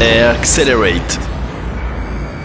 Accelerate.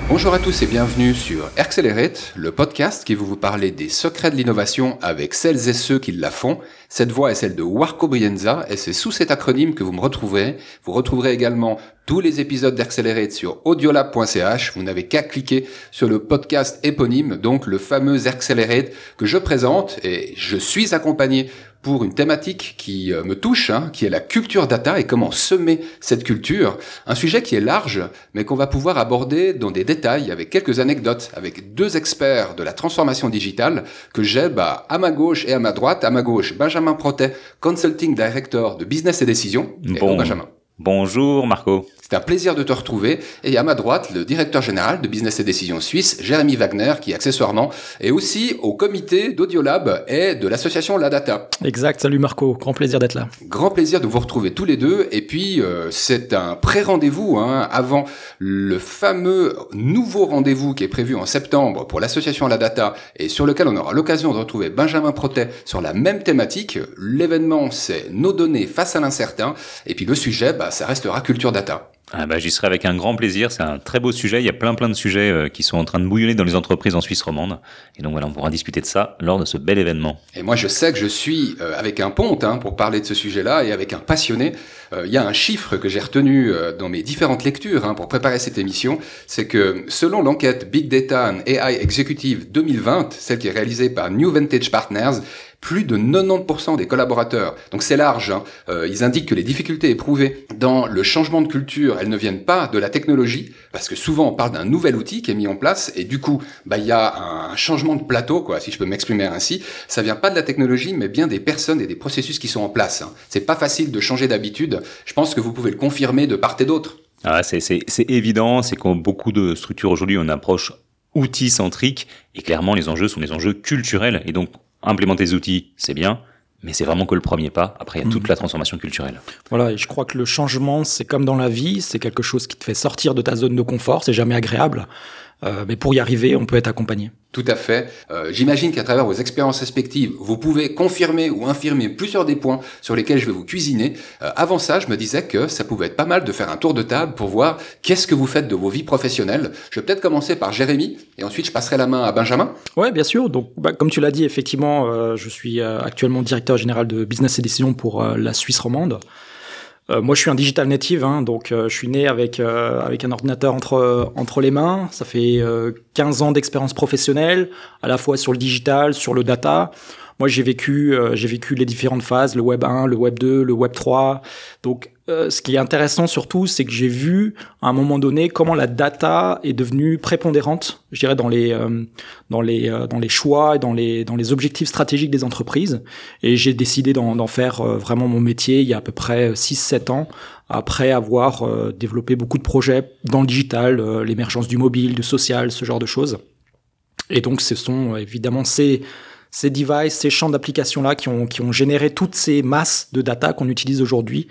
Bonjour à tous et bienvenue sur Accelerate, le podcast qui vous parler des secrets de l'innovation avec celles et ceux qui la font. Cette voix est celle de Warco Brienza et c'est sous cet acronyme que vous me retrouverez. Vous retrouverez également tous les épisodes d'Accelerate sur audiolab.ch. Vous n'avez qu'à cliquer sur le podcast éponyme, donc le fameux Accelerate que je présente et je suis accompagné pour une thématique qui euh, me touche, hein, qui est la culture data et comment semer cette culture. Un sujet qui est large, mais qu'on va pouvoir aborder dans des détails avec quelques anecdotes, avec deux experts de la transformation digitale que j'ai bah, à ma gauche et à ma droite. À ma gauche, Benjamin Protet, Consulting Director de Business et Décision. Bon. Benjamin. Bonjour Marco. C'est un plaisir de te retrouver. Et à ma droite, le directeur général de Business et Décisions Suisse, Jérémy Wagner, qui accessoirement est aussi au comité d'Audiolab et de l'association La Data. Exact. Salut Marco. Grand plaisir d'être là. Grand plaisir de vous retrouver tous les deux. Et puis, euh, c'est un pré-rendez-vous hein, avant le fameux nouveau rendez-vous qui est prévu en septembre pour l'association La Data et sur lequel on aura l'occasion de retrouver Benjamin Protet sur la même thématique. L'événement, c'est nos données face à l'incertain. Et puis le sujet, bah, ça restera culture data. Ah bah, J'y serai avec un grand plaisir. C'est un très beau sujet. Il y a plein plein de sujets euh, qui sont en train de bouillonner dans les entreprises en Suisse romande. Et donc voilà, on pourra discuter de ça lors de ce bel événement. Et moi, je sais que je suis euh, avec un ponte hein, pour parler de ce sujet-là et avec un passionné. Euh, il y a un chiffre que j'ai retenu dans mes différentes lectures hein, pour préparer cette émission. C'est que selon l'enquête Big Data and AI Executive 2020, celle qui est réalisée par New Vantage Partners, plus de 90% des collaborateurs, donc c'est large, hein, euh, ils indiquent que les difficultés éprouvées dans le changement de culture, elles ne viennent pas de la technologie, parce que souvent on parle d'un nouvel outil qui est mis en place, et du coup, bah il y a un changement de plateau, quoi, si je peux m'exprimer ainsi. Ça vient pas de la technologie, mais bien des personnes et des processus qui sont en place. Hein. C'est pas facile de changer d'habitude. Je pense que vous pouvez le confirmer de part et d'autre. Ah, c'est évident, c'est qu'on beaucoup de structures aujourd'hui, on approche outil centrique, et clairement les enjeux sont des enjeux culturels, et donc implémenter des outils, c'est bien, mais c'est vraiment que le premier pas. Après, il y a toute mhm. la transformation culturelle. Voilà, et je crois que le changement, c'est comme dans la vie, c'est quelque chose qui te fait sortir de ta zone de confort, c'est jamais agréable. Euh, mais pour y arriver, on peut être accompagné. Tout à fait. Euh, J'imagine qu'à travers vos expériences respectives, vous pouvez confirmer ou infirmer plusieurs des points sur lesquels je vais vous cuisiner. Euh, avant ça, je me disais que ça pouvait être pas mal de faire un tour de table pour voir qu'est-ce que vous faites de vos vies professionnelles. Je vais peut-être commencer par Jérémy et ensuite je passerai la main à Benjamin. Ouais, bien sûr. Donc, bah, comme tu l'as dit, effectivement, je suis actuellement directeur général de business et décision pour la Suisse romande. Euh, moi, je suis un digital native, hein, donc euh, je suis né avec euh, avec un ordinateur entre entre les mains. Ça fait 15 ans d'expérience professionnelle, à la fois sur le digital, sur le data. Moi, j'ai vécu, euh, j'ai vécu les différentes phases, le Web 1, le Web 2, le Web 3. Donc, euh, ce qui est intéressant surtout, c'est que j'ai vu à un moment donné comment la data est devenue prépondérante, je dirais dans les euh, dans les dans les choix et dans les dans les objectifs stratégiques des entreprises. Et j'ai décidé d'en faire vraiment mon métier il y a à peu près 6-7 ans après avoir développé beaucoup de projets dans le digital, l'émergence du mobile, du social, ce genre de choses. Et donc, ce sont évidemment ces ces devices, ces champs d'application-là qui ont, qui ont généré toutes ces masses de data qu'on utilise aujourd'hui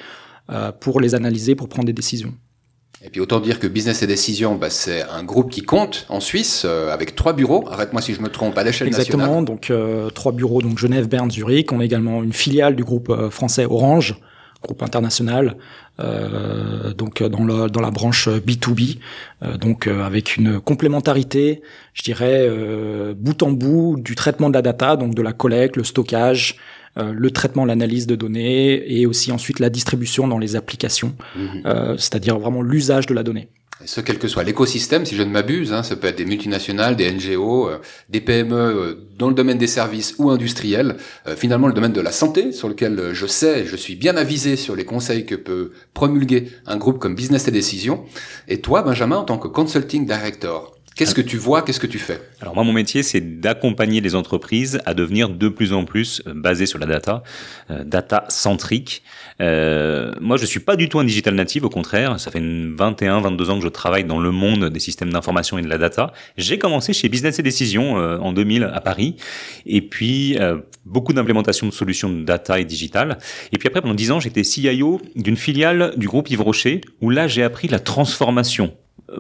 euh, pour les analyser, pour prendre des décisions. Et puis autant dire que Business et Décision, bah, c'est un groupe qui compte en Suisse euh, avec trois bureaux. Arrête-moi si je me trompe à l'échelle nationale. Exactement. Donc euh, trois bureaux, donc Genève, Berne, Zurich. On a également une filiale du groupe français Orange groupe international, euh, donc dans, le, dans la branche B2B, euh, donc euh, avec une complémentarité, je dirais, euh, bout en bout du traitement de la data, donc de la collecte, le stockage, le traitement, l'analyse de données et aussi ensuite la distribution dans les applications, mmh. c'est-à-dire vraiment l'usage de la donnée. Ce, quel que soit l'écosystème, si je ne m'abuse, hein, ça peut être des multinationales, des NGO, euh, des PME euh, dans le domaine des services ou industriels. Euh, finalement, le domaine de la santé, sur lequel je sais, je suis bien avisé sur les conseils que peut promulguer un groupe comme Business et Décision. Et toi, Benjamin, en tant que consulting director, Qu'est-ce que tu vois Qu'est-ce que tu fais? Alors moi, mon métier, c'est d'accompagner les entreprises à devenir de plus en plus euh, basées sur la data, euh, data centrique. Euh, moi, je suis pas du tout un digital native, au contraire. Ça fait 21, 22 ans que je travaille dans le monde des systèmes d'information et de la data. J'ai commencé chez Business et Décision euh, en 2000 à Paris, et puis beaucoup d'implémentation de solutions de data et digital. Et puis après, pendant 10 ans, j'étais CIO d'une filiale du groupe Yves Rocher, où là, j'ai appris la transformation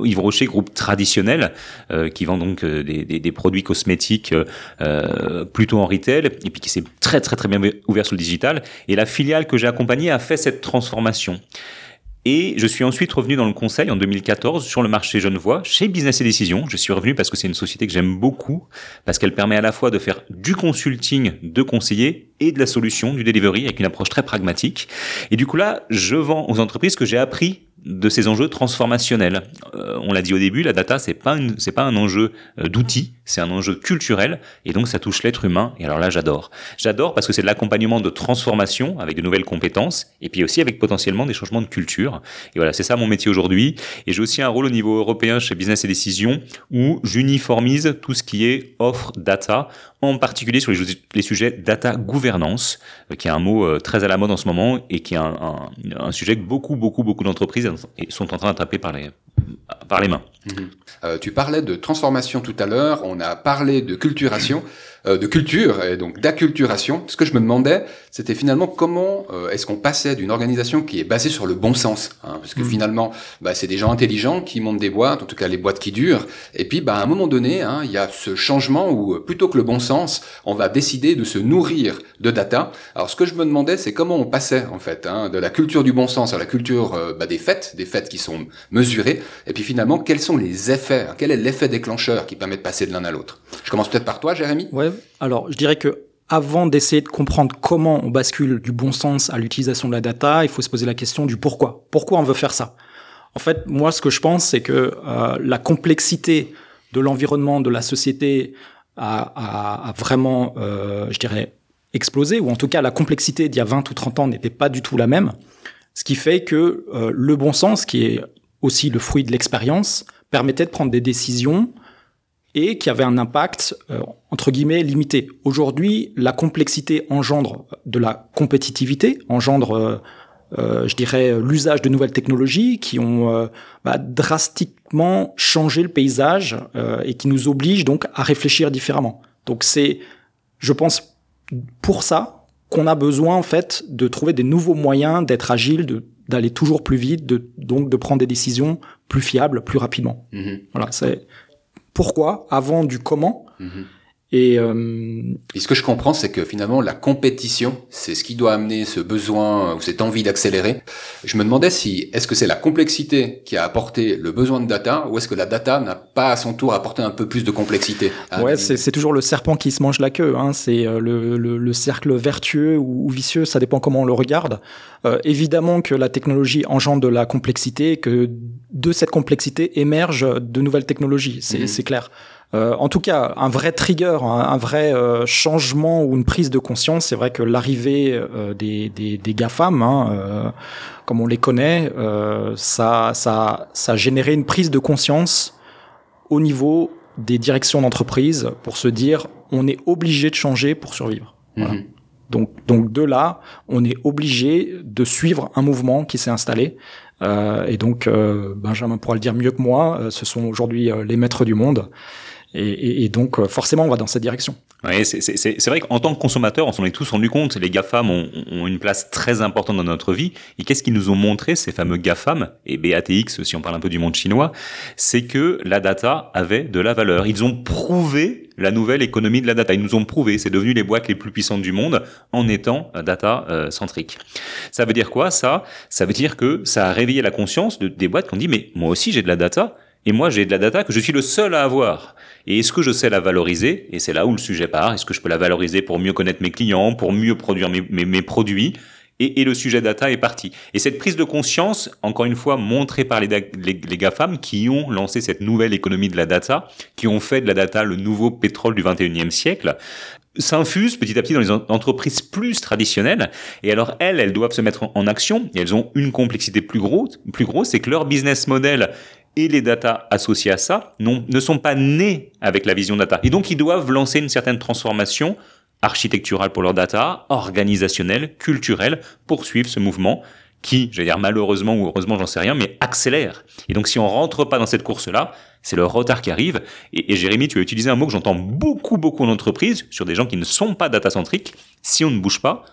Yves Rocher, groupe traditionnel, euh, qui vend donc euh, des, des, des, produits cosmétiques euh, plutôt en retail, et puis qui s'est très très très bien ouvert sur le digital. Et la filiale que j'ai accompagnée a fait cette transformation. Et je suis ensuite revenu dans le conseil en 2014 sur le marché Genevois, chez Business et Décision. Je suis revenu parce que c'est une société que j'aime beaucoup, parce qu'elle permet à la fois de faire du consulting de conseiller et de la solution, du delivery, avec une approche très pragmatique. Et du coup là, je vends aux entreprises que j'ai appris de ces enjeux transformationnels. Euh, on l'a dit au début, la data c'est pas pas un enjeu euh, d'outils, c'est un enjeu culturel et donc ça touche l'être humain. Et alors là, j'adore. J'adore parce que c'est de l'accompagnement de transformation avec de nouvelles compétences et puis aussi avec potentiellement des changements de culture. Et voilà, c'est ça mon métier aujourd'hui. Et j'ai aussi un rôle au niveau européen chez Business et Décision où j'uniformise tout ce qui est offre data en particulier sur les, sujets data gouvernance, euh, qui est un mot très à la mode en ce moment et qui est un, sujet que beaucoup, beaucoup, beaucoup d'entreprises sont en train d'attraper par les, par les mains. Mhm. Euh, tu parlais de transformation tout à l'heure, on a parlé de culturation. Euh, de culture et donc d'acculturation. Ce que je me demandais, c'était finalement comment euh, est-ce qu'on passait d'une organisation qui est basée sur le bon sens, hein, parce que mm. finalement, bah, c'est des gens intelligents qui montent des boîtes, en tout cas les boîtes qui durent. Et puis, bah, à un moment donné, hein, il y a ce changement où euh, plutôt que le bon sens, on va décider de se nourrir de data. Alors, ce que je me demandais, c'est comment on passait en fait hein, de la culture du bon sens à la culture bah, des faits, des faits qui sont mesurés. Et puis finalement, quels sont les effets Quel est l'effet déclencheur qui permet de passer de l'un à l'autre? Je commence peut-être par toi, Jérémy. Ouais, alors je dirais que avant d'essayer de comprendre comment on bascule du bon sens à l'utilisation de la data, il faut se poser la question du pourquoi. Pourquoi on veut faire ça? En fait, moi, ce que je pense, c'est que euh, la complexité de l'environnement, de la société a, vraiment, euh, je dirais, explosé, ou en tout cas la complexité d'il y a 20 ou 30 ans n'était pas du tout la même, ce qui fait que euh, le bon sens, qui est aussi le fruit de l'expérience, permettait de prendre des décisions et qui avait un impact euh, entre guillemets limité. Aujourd'hui, la complexité engendre de la compétitivité, engendre, euh, euh je dirais, l'usage de nouvelles technologies qui ont bah, drastiquement changé le paysage et qui nous obligent donc à réfléchir différemment. Donc c'est, je pense, pour ça qu'on a besoin en fait de trouver des nouveaux moyens d'être agile, de d'aller toujours plus vite, de donc de prendre des décisions plus fiables, plus rapidement. Mm-hmm. Voilà, c'est pourquoi avant du comment. Mhm. Et, euh, et, ce que je comprends, c'est que finalement, la compétition, c'est ce qui doit amener ce besoin ou cette envie d'accélérer. Je me demandais si, est-ce que c'est la complexité qui a apporté le besoin de data, ou est-ce que la data n'a pas à son tour apporté un peu plus de complexité Ouais, c'est toujours le serpent qui se mange la queue. Hein. C'est euh, le, le, le, cercle vertueux ou, vicieux, ça dépend comment on le regarde. Euh, évidemment que la technologie engendre de la complexité, que de cette complexité émergent de nouvelles technologies, c'est mhm. clair. Euh, en tout cas, un vrai trigger, un, vrai euh, changement ou une prise de conscience, c'est vrai que l'arrivée euh, des, des, des GAFAM, hein, comme on les connaît, ça, ça, ça a généré une prise de conscience au niveau des directions d'entreprise pour se dire on est obligé de changer pour survivre. Mhm. Donc, donc de là, on est obligé de suivre un mouvement qui s'est installé. Euh, et donc, euh, Benjamin pourra le dire mieux que moi, ce sont aujourd'hui les maîtres du monde. Et, et, et, donc, forcément, on va dans cette direction. Oui, c'est vrai qu'en tant que consommateur, on s'en est tous rendu compte, les GAFAM ont, ont, une place très importante dans notre vie. Et qu'est-ce qu'ils nous ont montré, ces fameux GAFAM, et BATX, si on parle un peu du monde chinois, c'est que la data avait de la valeur. Ils ont prouvé la nouvelle économie de la data. Ils nous ont prouvé, c'est devenu les boîtes les plus puissantes du monde en étant data euh, centrique. Ça veut dire quoi ça? Ça veut dire que ça a réveillé la conscience de, des boîtes qui ont dit mais moi aussi j'ai de la data et moi j'ai de la data que je suis le seul à avoir. Et est-ce que je sais la valoriser? Et c'est là où le sujet part. Est-ce que je peux la valoriser pour mieux connaître mes clients, pour mieux produire mes, produits? Et, et, le sujet data est parti. Et cette prise de conscience, encore une fois, montrée par les, les, les, GAFAM qui ont lancé cette nouvelle économie de la data, qui ont fait de la data le nouveau pétrole du 21e siècle, s'infuse petit à petit dans les entreprises plus traditionnelles. Et alors, elles, elles doivent se mettre en action et elles ont une complexité plus grosse, plus grosse, c'est que leur business model et les data associés à ça ne sont pas nés avec la vision data. Et donc, ils doivent lancer une certaine transformation architecturale pour leur data, organisationnelle, culturelle, pour suivre ce mouvement qui, j'allais dire malheureusement ou heureusement, j'en sais rien, mais accélère. Et donc, si on rentre pas dans cette course-là, c'est le retard qui arrive. Et, Jérémy, tu as utilisé un mot que j'entends beaucoup, beaucoup en entreprise, sur des gens qui ne sont pas data-centriques. Si on ne bouge pas,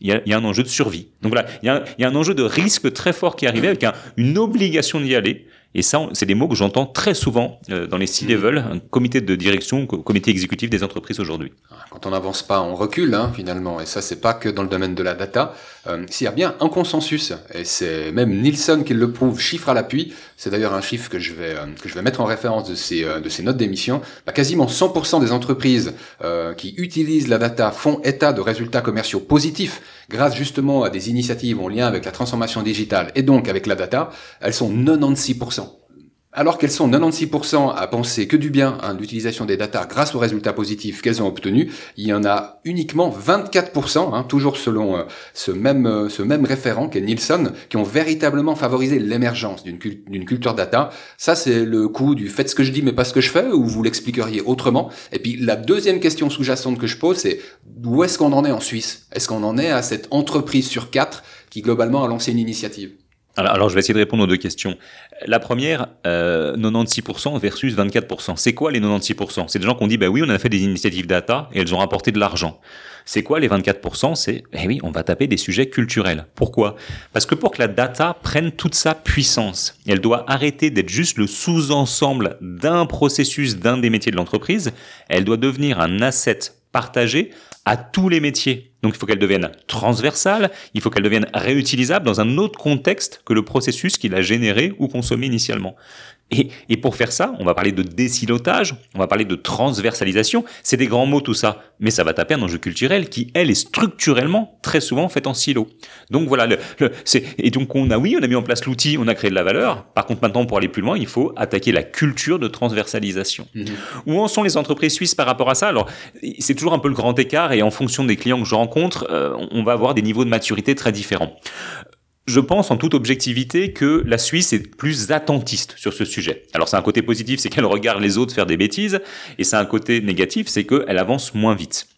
il y a, un enjeu de survie. Donc voilà, il y a, un enjeu de risque très fort qui arrive avec une obligation d'y aller Et ça, c'est des mots que j'entends très souvent euh, dans les C-level, un comité de direction, comité exécutif des entreprises aujourd'hui. Quand on n'avance pas, on recule hein, finalement. Et ça, c'est pas que dans le domaine de la data. Euh, S'il y a bien un consensus, et c'est même Nielsen qui le prouve, chiffre à l'appui. C'est d'ailleurs un chiffre que je vais euh, que je vais mettre en référence de ces de ces notes d'émission. Bah, quasiment 100% des entreprises qui utilisent la data font état de résultats commerciaux positifs grâce justement à des initiatives en lien avec la transformation digitale et donc avec la data. Elles sont 96% alors qu'elles sont 96% à penser que du bien hein, l'utilisation des data grâce aux résultats positifs qu'elles ont obtenus, il y en a uniquement 24%, hein, toujours selon euh, ce, même, euh, ce même référent qu'est Nielsen, qui ont véritablement favorisé l'émergence d'une culture data. Ça, c'est le coup du faites ce que je dis mais pas ce que je fais, ou vous l'expliqueriez autrement. Et puis la deuxième question sous-jacente que je pose, c'est où est-ce qu'on en est en Suisse? Est-ce qu'on en est à cette entreprise sur quatre qui globalement a lancé une initiative? Alors, je vais essayer de répondre aux deux questions. La première, euh, 96% versus 24%. C'est quoi les 96% C'est des gens qui ont dit, bah oui, on a fait des initiatives data et elles ont rapporté de l'argent. C'est quoi les 24% C'est, eh oui, on va taper des sujets culturels. Pourquoi? Parce que pour que la data prenne toute sa puissance, elle doit arrêter d'être juste le sous-ensemble d'un processus, d'un des métiers de l'entreprise. Elle doit devenir un asset partagé à tous les métiers. Donc il faut qu'elle devienne transversale, il faut qu'elle devienne réutilisable dans un autre contexte que le processus qu'il a généré ou consommé initialement. Et, pour faire ça, on va parler de désilotage, on va parler de transversalisation. C'est des grands mots tout ça, mais ça va taper un enjeu culturel qui, elle, est structurellement très souvent fait en silo. Donc voilà, le, c'est, et donc on a, oui, on a mis en place l'outil, on a créé de la valeur. Par contre, maintenant, pour aller plus loin, il faut attaquer la culture de transversalisation. Mmh. Où en sont les entreprises suisses par rapport à ça? Alors, c'est toujours un peu le grand écart, et en fonction des clients que je rencontre, euh, on va avoir des niveaux de maturité très différents. Je pense en toute objectivité que la Suisse est plus attentiste sur ce sujet. Alors c'est un côté positif, c'est qu'elle regarde les autres faire des bêtises, et c'est un côté négatif, c'est qu'elle avance moins vite.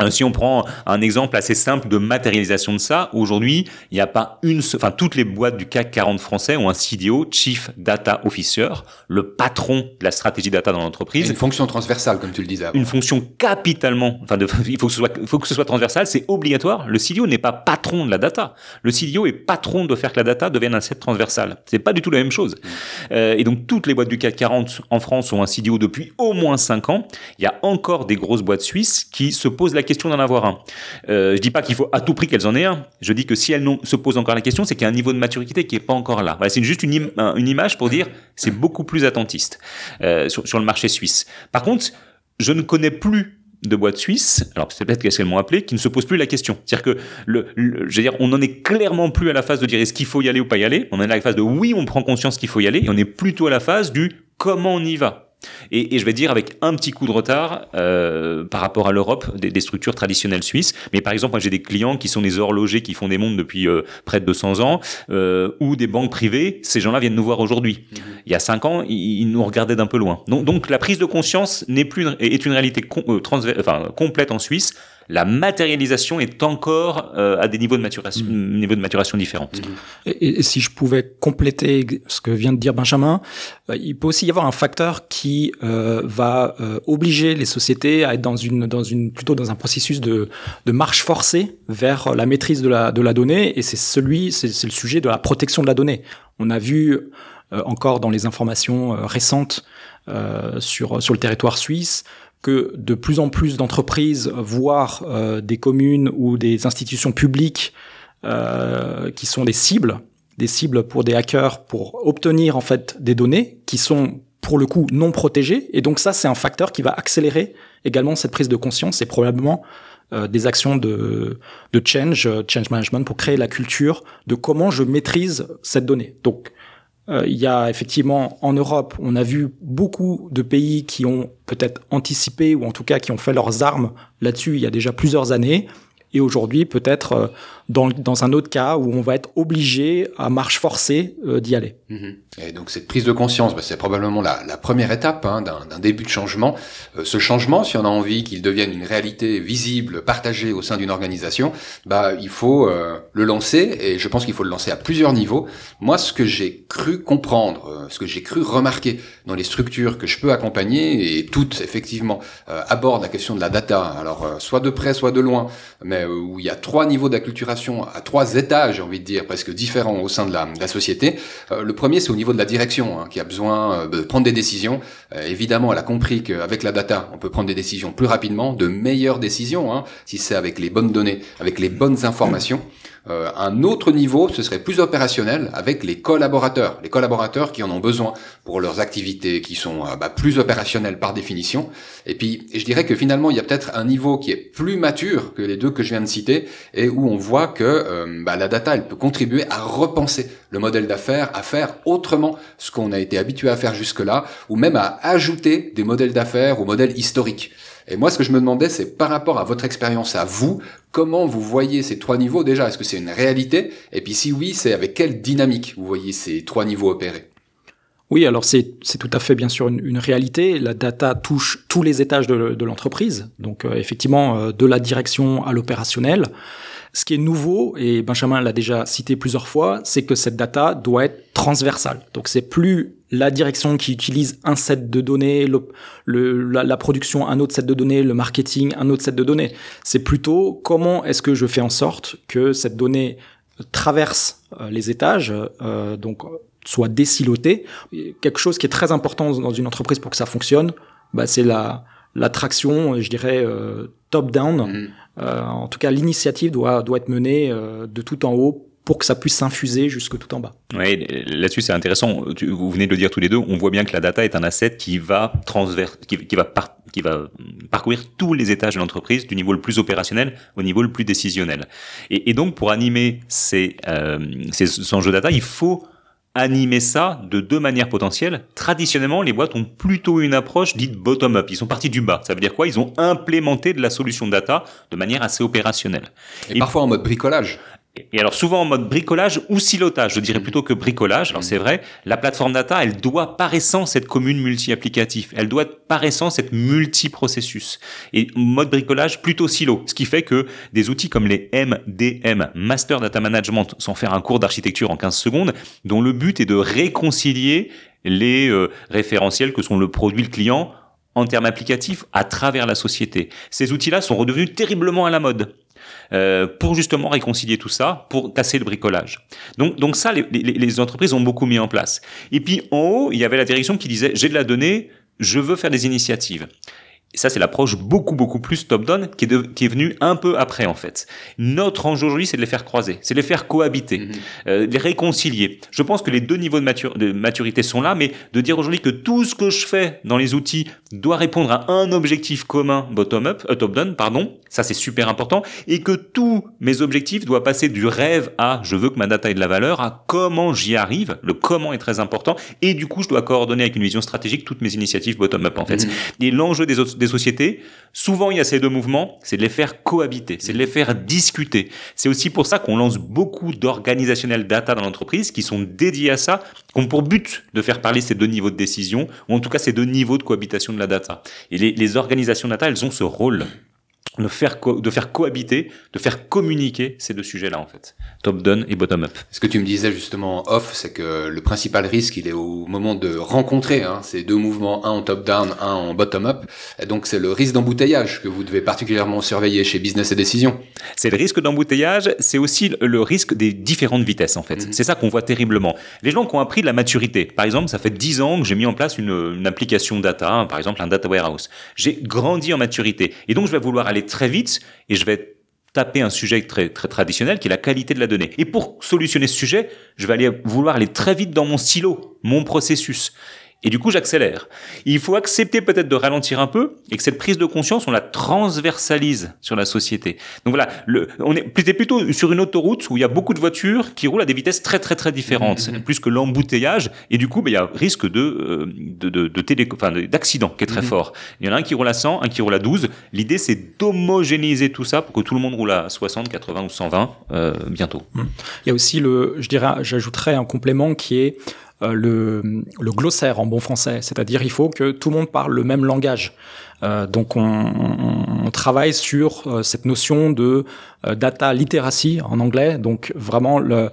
Euh, si on prend un exemple assez simple de matérialisation de ça, aujourd'hui, il n'y a pas une, enfin toutes les boîtes du CAC 40 français ont un CDO, Chief Data Officer, le patron de la stratégie data dans l'entreprise. Une fonction transversale, comme tu le disais. Une fonction capitalement, enfin, de, il faut que ce soit, faut que ce soit transversal, c'est obligatoire. Le CDO n'est pas patron de la data. Le CDO est patron de faire que la data devienne un set transversal. C'est pas du tout la même chose. Euh, et donc toutes les boîtes du CAC 40 en France ont un CDO depuis au moins 5 ans. Il y a encore des grosses boîtes suisses qui se posent la question d'en avoir un. Euh, je dis pas qu'il faut à tout prix qu'elles en aient un. Je dis que si elles se posent encore la question, c'est qu'il y a un niveau de maturité qui est pas encore là. Voilà, c'est juste une, image pour dire c'est beaucoup plus attentiste euh, sur, le marché suisse. Par contre, je ne connais plus de boîtes suisses, alors c'est peut-être qu'elles m'ont appelé, qui ne se posent plus la question. C'est-à-dire que, le, veux dire, on n'en est clairement plus à la phase de dire est-ce qu'il faut y aller ou pas y aller? On est à la phase de oui, on prend conscience qu'il faut y aller, et on est plutôt à la phase du comment on y va? Et, et, je vais dire avec un petit coup de retard euh, par rapport à l'Europe des, des, structures traditionnelles suisses. Mais par exemple, moi j'ai des clients qui sont des horlogers qui font des mondes depuis euh, près de 200 ans, euh, ou des banques privées. Ces gens-là viennent nous voir aujourd'hui. Mhm. Il y a cinq ans, ils, nous regardaient d'un peu loin. Donc, donc la prise de conscience n'est plus est une réalité enfin, complète en Suisse la matérialisation est encore euh, à des niveaux de maturation, mmh. niveaux de maturation différents. Mmh. Et, si je pouvais compléter ce que vient de dire Benjamin, euh, il peut aussi y avoir un facteur qui euh, va euh, obliger les sociétés à être dans une, dans une, plutôt dans un processus de, de marche forcée vers la maîtrise de la, de la donnée, et c'est celui, c'est le sujet de la protection de la donnée. On a vu encore dans les informations récentes sur sur le territoire suisse que de plus en plus d'entreprises, voire euh, des communes ou des institutions publiques euh, qui sont des cibles, des cibles pour des hackers pour obtenir en fait des données qui sont pour le coup non protégées. Et donc ça, c'est un facteur qui va accélérer également cette prise de conscience et probablement euh, des actions de, de change, change management pour créer la culture de comment je maîtrise cette donnée. Donc il y a effectivement en Europe, on a vu beaucoup de pays qui ont peut-être anticipé ou en tout cas qui ont fait leurs armes là-dessus il y a déjà plusieurs années. Et aujourd'hui, peut-être euh, dans, un autre cas où on va être obligé à marche forcée euh, d'y aller. Mhm. Et donc cette prise de conscience, bah, c'est probablement la, la, première étape hein, d'un début de changement. Euh, ce changement, si on a envie qu'il devienne une réalité visible, partagée au sein d'une organisation, bah il faut euh, le lancer et je pense qu'il faut le lancer à plusieurs niveaux. Moi, ce que j'ai cru comprendre, ce que j'ai cru remarquer dans les structures que je peux accompagner et toutes effectivement abordent la question de la data. Alors soit de près, soit de loin, mais où il y a trois niveaux d'acculturation à trois étages, j'ai envie de dire, presque différents au sein de la, de la société. Euh, le premier, c'est au niveau de la direction, hein, qui a besoin euh, de prendre des décisions. Euh, évidemment, elle a compris qu'avec la data, on peut prendre des décisions plus rapidement, de meilleures décisions, hein, si c'est avec les bonnes données, avec les bonnes informations. Euh, un autre niveau, ce serait plus opérationnel avec les collaborateurs, les collaborateurs qui en ont besoin pour leurs activités, qui sont euh, bah, plus opérationnelles par définition. Et puis, je dirais que finalement, il y a peut-être un niveau qui est plus mature que les deux que je viens de citer, et où on voit que euh, bah, la data, elle peut contribuer à repenser le modèle d'affaires, à faire autrement ce qu'on a été habitué à faire jusque-là, ou même à ajouter des modèles d'affaires ou modèles historiques. Et moi, ce que je me demandais, c'est par rapport à votre expérience à vous, comment vous voyez ces trois niveaux déjà? Est-ce que c'est une réalité? Et puis si oui, c'est avec quelle dynamique vous voyez ces trois niveaux opérer? Oui, alors c'est tout à fait bien sûr une, réalité. La data touche tous les étages de, l'entreprise, donc euh, effectivement euh, de la direction à l'opérationnel. Ce qui est nouveau, et Benjamin l'a déjà cité plusieurs fois, c'est que cette data doit être transversale. Donc c'est plus la direction qui utilise un set de données, le, la, production un autre set de données, le marketing un autre set de données. C'est plutôt comment est-ce que je fais en sorte que cette donnée traverse euh, les étages, euh, donc soit décilotée. Quelque chose qui est très important dans une entreprise pour que ça fonctionne, bah, c'est la l'attraction, je dirais, euh, top-down. Mm-hmm. Euh, en tout cas, l'initiative doit, doit être menée euh, de tout en haut pour que ça puisse s'infuser jusque tout en bas. Oui, là-dessus c'est intéressant. Vous venez de le dire tous les deux. On voit bien que la data est un asset qui va transverse, qui, va qui va parcourir tous les étages de l'entreprise, du niveau le plus opérationnel au niveau le plus décisionnel. Et, et donc pour animer ces, euh, ces enjeux data, il faut animer ça de deux manières potentielles. Traditionnellement, les boîtes ont plutôt une approche dite bottom-up. Ils sont partis du bas. Ça veut dire quoi? Ils ont implémenté de la solution data de manière assez opérationnelle. Et, parfois en mode bricolage. Et alors souvent en mode bricolage ou silotage, je dirais mm. plutôt que bricolage. Alors mm. c'est vrai, la plateforme data, elle doit par essence être commune multi-applicatif. Elle doit par essence être multi-processus. Et mode bricolage plutôt silo. Ce qui fait que des outils comme les MDM, Master Data Management, sans faire un cours d'architecture en 15 secondes, dont le but est de réconcilier les euh, référentiels que sont le produit, le client, en termes applicatifs à travers la société. Ces outils-là sont redevenus terriblement à la mode. Euh, pour justement réconcilier tout ça, pour casser le bricolage. Donc, donc ça, les, les, les, entreprises ont beaucoup mis en place. Et puis en haut, il y avait la direction qui disait j'ai de la donnée, je veux faire des initiatives. Et ça, c'est l'approche beaucoup, beaucoup plus top-down qui, est qui est venue un peu après, en fait. Notre enjeu aujourd'hui, c'est de les faire croiser, c'est de les faire cohabiter, mm-hmm. euh, de les réconcilier. Je pense que les deux niveaux de, de maturité sont là, mais de dire aujourd'hui que tout ce que je fais dans les outils doit répondre à un objectif commun bottom-up, euh, top-down, pardon, ça c'est super important, et que tous mes objectifs doivent passer du rêve à je veux que ma data ait de la valeur à comment j'y arrive, le comment est très important, et du coup je dois coordonner avec une vision stratégique toutes mes initiatives bottom-up en fait. Mm-hmm. Et l'enjeu des autres sociétés, souvent il y a ces deux mouvements, c'est de les faire cohabiter, c'est de les faire discuter. C'est aussi pour ça qu'on lance beaucoup d'organisationnels data dans l'entreprise qui sont dédiés à ça, qui ont pour but de faire parler ces deux niveaux de décision, ou en tout cas ces deux niveaux de cohabitation de la data. Et les, les organisations data, elles ont ce rôle de faire, de faire cohabiter, de faire communiquer ces deux sujets-là en fait, top-down et bottom-up. Ce que tu me disais justement off, c'est que le principal risque, il est au moment de rencontrer hein, ces deux mouvements, un en top-down, un en bottom-up, donc c'est le risque d'embouteillage que vous devez particulièrement surveiller chez Business et Décision. C'est le risque d'embouteillage, c'est aussi le risque des différentes vitesses en fait. Mhm. C'est ça qu'on voit terriblement. Les gens qui ont appris de la maturité, par exemple, ça fait 10 ans que j'ai mis en place une, une application data, par exemple un data warehouse. J'ai grandi en maturité, et donc je vais vouloir aller très vite et je vais taper un sujet très, très traditionnel qui est la qualité de la donnée. Et pour solutionner ce sujet, je vais aller vouloir aller très vite dans mon silo, mon processus. Et du coup, j'accélère. Il faut accepter peut-être de ralentir un peu et que cette prise de conscience, on la transversalise sur la société. Donc voilà, le, on est plutôt sur une autoroute où il y a beaucoup de voitures qui roulent à des vitesses très très très différentes, mmh, mmh. plus que l'embouteillage. Et du coup, ben, il y a risque de euh, de, de, de télé, enfin, d'accident qui est très mmh. fort. Il y en a un qui roule à 100, un qui roule à 12. L'idée, c'est d'homogénéiser tout ça pour que tout le monde roule à 60, 80 ou 120 euh, bientôt. Il y a aussi le, je dirais, j'ajouterais un complément qui est le, le glossaire en bon français, c'est-à-dire il faut que tout le monde parle le même langage. Euh, donc on, on, travaille sur euh, cette notion de euh, data literacy en anglais, donc vraiment le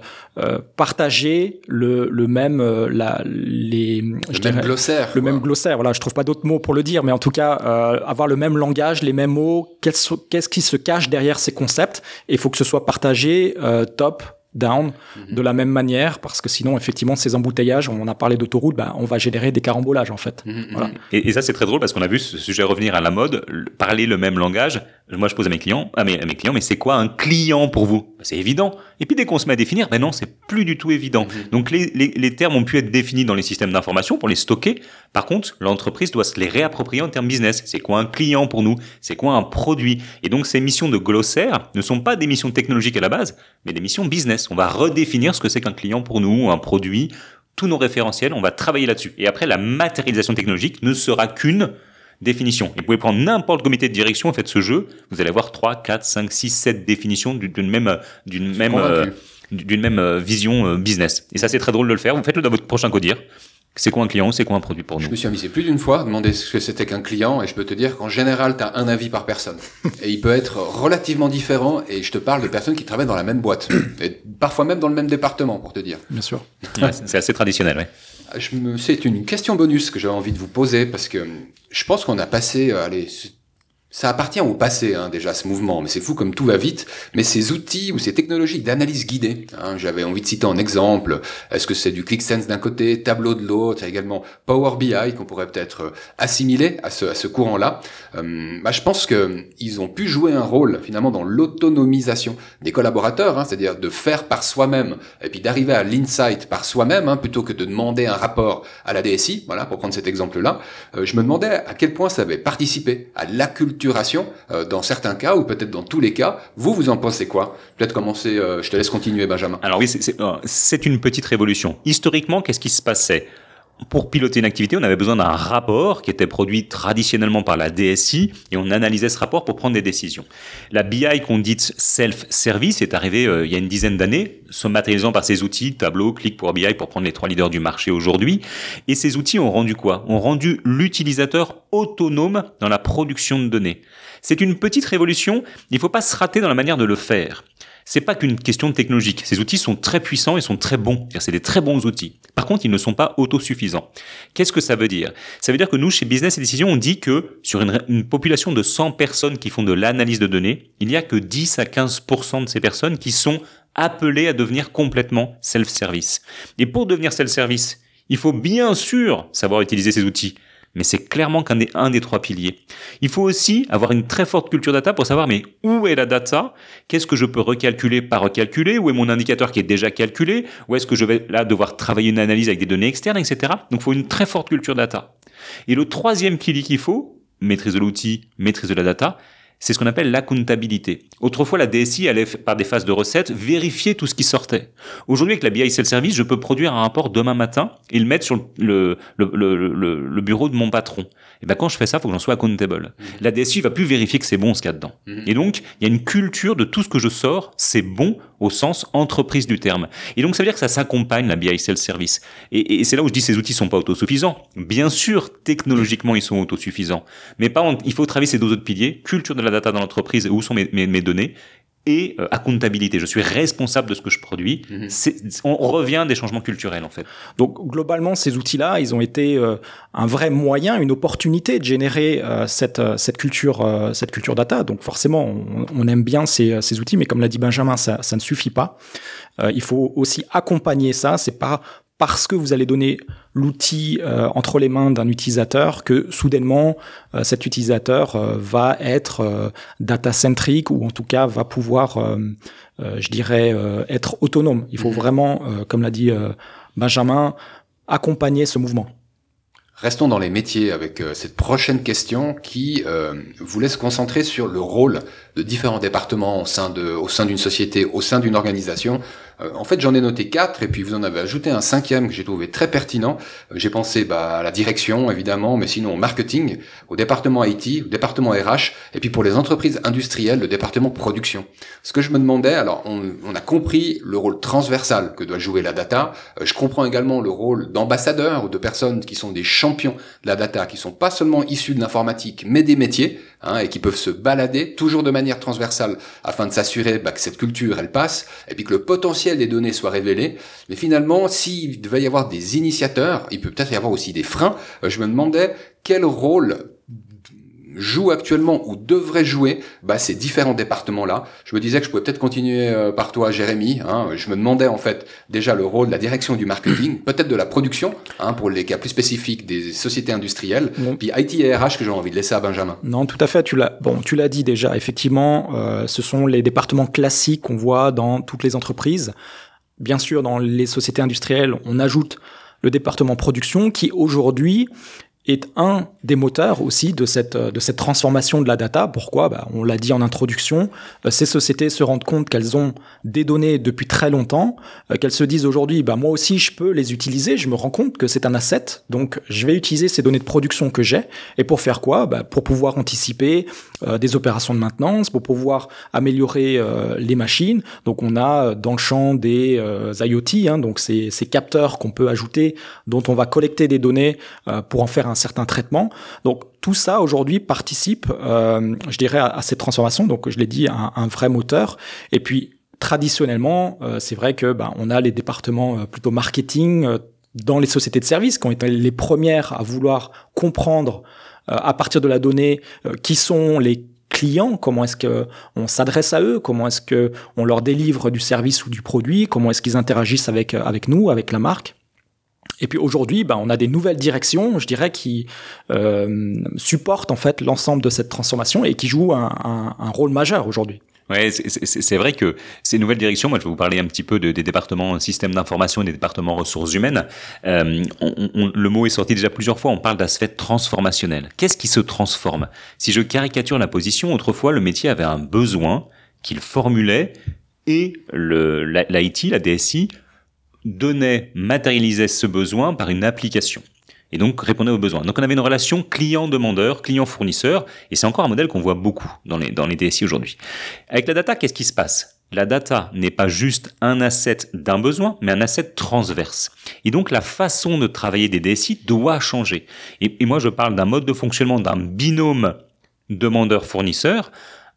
partager le, le même la, les le même glossaire le même glossaire. Voilà je trouve pas d'autres mots pour le dire mais en tout cas avoir le même langage les mêmes mots qu'est-ce qui se cache derrière ces concepts. Et il faut que ce soit partagé top down mhm. de la même manière parce que sinon effectivement ces embouteillages on a parlé d'autoroute bah, on va générer des carambolages en fait mhm, voilà. Mhm. et, et, ça c'est très drôle parce qu'on a vu ce sujet revenir à la mode parler le même langage moi je pose à mes clients à mes, clients mais c'est quoi un client pour vous? Bah, c'est évident. Et puis dès qu'on se met à définir ben non c'est plus du tout évident. Donc les, les, les termes ont pu être définis dans les systèmes d'information pour les stocker. Par contre l'entreprise doit se les réapproprier en termes business. C'est quoi un client pour nous? C'est quoi un produit? Et donc ces missions de glossaire ne sont pas des missions technologiques à la base mais des missions business. On va redéfinir ce que c'est qu'un client pour nous, un produit, tous nos référentiels, on va travailler là-dessus. Et après, la matérialisation technologique ne sera qu'une définition. vous pouvez prendre n'importe comité de direction et faites ce jeu, vous allez avoir 3, 4, 5, 6, 7 définitions d'une même, d'une même, euh, d'une même euh, vision euh, business. Et ça, c'est très drôle de le faire. Vous faites-le dans votre prochain codir. C'est quoi un client? C'est quoi un produit pour nous? Je me suis amusé plus d'une fois, demander ce que c'était qu'un client, et je peux te dire qu'en général, tu as un avis par personne. Et il peut être relativement différent, et je te parle de personnes qui travaillent dans la même boîte, et parfois même dans le même département, pour te dire. Bien sûr. c'est assez traditionnel, oui. C'est une question bonus que j'avais envie de vous poser, parce que je pense qu'on a passé, euh, allez, ça appartient au passé hein, déjà ce mouvement, mais c'est fou comme tout va vite. Mais ces outils ou ces technologies d'analyse guidée, hein, j'avais envie de citer en exemple. Est-ce que c'est du ClickSense d'un côté, Tableau de l'autre, également Power BI qu'on pourrait peut-être euh, assimiler à ce, à ce courant-là. Euh, bah, je pense que ils ont pu jouer un rôle finalement dans l'autonomisation des collaborateurs, hein, c'est-à-dire de faire par soi-même et puis d'arriver à l'insight par soi-même hein, plutôt que de demander un rapport à la DSI. Voilà, pour prendre cet exemple-là, euh, je me demandais à quel point ça avait participé à la euh, dans certains cas ou peut-être dans tous les cas. Vous, vous en pensez quoi? Peut-être commencer, euh, je te laisse continuer Benjamin. Alors oui, euh, c'est une petite révolution. Historiquement, qu'est-ce qui se passait? Pour piloter une activité, on avait besoin d'un rapport qui était produit traditionnellement par la DSI et on analysait ce rapport pour prendre des décisions. La BI qu'on dit self-service est arrivée il y a une dizaine d'années, se matérialisant par ces outils, Tableau, Click pour BI pour prendre les trois leaders du marché aujourd'hui. Et ces outils ont rendu quoi? Ont rendu l'utilisateur autonome dans la production de données. C'est une petite révolution, il ne faut pas se rater dans la manière de le faire. C'est pas qu'une question technologique. Ces outils sont très puissants et sont très bons. C'est des très bons outils. Par contre, ils ne sont pas autosuffisants. Qu'est-ce que ça veut dire? Ça veut dire que nous, chez Business et Décision, on dit que sur une, une population de 100 personnes qui font de l'analyse de données, il n'y a que 10 à 15% de ces personnes qui sont appelées à devenir complètement self-service. Et pour devenir self-service, il faut bien sûr savoir utiliser ces outils mais c'est clairement qu'un des, un des trois piliers. Il faut aussi avoir une très forte culture data pour savoir mais où est la data, qu'est-ce que je peux recalculer, pas recalculer, où est mon indicateur qui est déjà calculé, où est-ce que je vais là devoir travailler une analyse avec des données externes, etc. Donc il faut une très forte culture data. Et le troisième pilier qu'il faut, maîtrise de l'outil, maîtrise de la data, c'est ce qu'on appelle l'accountabilité. Autrefois, la DSI allait, par des phases de recettes, vérifier tout ce qui sortait. Aujourd'hui, avec la BI Self-Service, je peux produire un rapport demain matin et le mettre sur le, le, le, le bureau de mon patron. Et ben quand je fais ça, il faut que j'en sois accountable. Mmh. La DSI va plus vérifier que c'est bon ce qu'il y a dedans. Mmh. Et donc, il y a une culture de tout ce que je sors, c'est bon au sens entreprise du terme. Et donc, ça veut dire que ça s'accompagne, la BI Self-Service. Et, et c'est là où je dis ces outils sont pas autosuffisants. Bien sûr, technologiquement, ils sont autosuffisants. Mais par contre, il faut travailler ces deux autres piliers, culture de la data dans l'entreprise, où sont mes, données, et euh, accountabilité. Je suis responsable de ce que je produis. Mhm. On revient des changements culturels en fait. Donc globalement, ces outils-là, ils ont été euh, un vrai moyen, une opportunité de générer euh, cette cette culture cette culture data. Donc forcément, on, on aime bien ces, ces outils, mais comme l'a dit Benjamin, ça, ça ne suffit pas. il faut aussi accompagner ça. C'est pas parce que vous allez donner l'outil euh, entre les mains d'un utilisateur que soudainement euh, cet utilisateur euh, va être data-centric ou en tout cas va pouvoir, je dirais, être autonome. Il faut mhm. vraiment, comme l'a dit Benjamin, accompagner ce mouvement. Restons dans les métiers avec cette prochaine question qui vous laisse concentrer sur le rôle de différents départements au sein de, au sein d'une société, au sein d'une organisation Euh, en fait, j'en ai noté quatre, et puis vous en avez ajouté un cinquième que j'ai trouvé très pertinent. Euh, j'ai pensé bah, à la direction, évidemment, mais sinon au marketing, au département IT, au département RH, et puis pour les entreprises industrielles, le département production. Ce que je me demandais, alors on, on a compris le rôle transversal que doit jouer la data. Euh, je comprends également le rôle d'ambassadeur ou de personnes qui sont des champions de la data, qui sont pas seulement issus de l'informatique, mais des métiers, hein, et qui peuvent se balader toujours de manière transversale afin de s'assurer bah, que cette culture elle passe, et puis que le potentiel des données soit révélé. Mais finalement, s'il devait y avoir des initiateurs, il peut peut-être y avoir aussi des freins. Euh, je me demandais quel rôle joue actuellement ou devrait jouer bah, ces différents départements-là. Je me disais que je pouvais peut-être continuer euh, par toi, Jérémy. Hein. Je me demandais en fait déjà le rôle de la direction du marketing, peut-être de la production, hein, pour les cas plus spécifiques des sociétés industrielles, puis IT et RH que j'ai envie de laisser à Benjamin. Non, tout à fait. Tu l'as bon, tu l'as dit déjà. Effectivement, euh, ce sont les départements classiques qu'on voit dans toutes les entreprises. Bien sûr, dans les sociétés industrielles, on ajoute le département production qui aujourd'hui est un des moteurs aussi de cette, de cette transformation de la data. Pourquoi? Bah, On l'a dit en introduction, euh, ces sociétés se rendent compte qu'elles ont des données depuis très longtemps, euh, qu'elles se disent aujourd'hui, bah, moi aussi je peux les utiliser, je me rends compte que c'est un asset, donc je vais utiliser ces données de production que j'ai. Et pour faire quoi? Bah, Pour pouvoir anticiper euh, des opérations de maintenance, pour pouvoir améliorer les machines. Donc on a dans le champ des IoT, hein, donc ces, ces capteurs qu'on peut ajouter, dont on va collecter des données pour en faire un certain traitement. Donc tout ça aujourd'hui participe, euh, je dirais, à, cette transformation. Donc je l'ai dit, un, un, vrai moteur. Et puis traditionnellement, euh, c'est vrai que ben, on a les départements euh, plutôt marketing dans les sociétés de services qui ont été les premières à vouloir comprendre à partir de la donnée qui sont les clients, comment est-ce que on s'adresse à eux, comment est-ce que on leur délivre du service ou du produit, comment est-ce qu'ils interagissent avec avec nous, avec la marque. Et puis aujourd'hui, bah, on a des nouvelles directions, je dirais, qui euh, supportent en fait l'ensemble de cette transformation et qui jouent un, un, un rôle majeur aujourd'hui. Ouais, c'est vrai que ces nouvelles directions, moi je vais vous parler un petit peu de, des départements systèmes d'information et des départements ressources humaines. Euh, on, on, le mot est sorti déjà plusieurs fois, on parle d'aspect transformationnel. Qu'est-ce qui se transforme? Si je caricature la position, autrefois le métier avait un besoin qu'il formulait et l'IT, la DSI, donnait, matérialisait ce besoin par une application. Et donc répondait aux besoins. Donc on avait une relation client-demandeur, client-fournisseur, et c'est encore un modèle qu'on voit beaucoup dans les, dans les DSI aujourd'hui. Avec la data, qu'est-ce qui se passe? La data n'est pas juste un asset d'un besoin, mais un asset transverse. Et donc la façon de travailler des DSI doit changer. Et, et moi je parle d'un mode de fonctionnement d'un binôme demandeur-fournisseur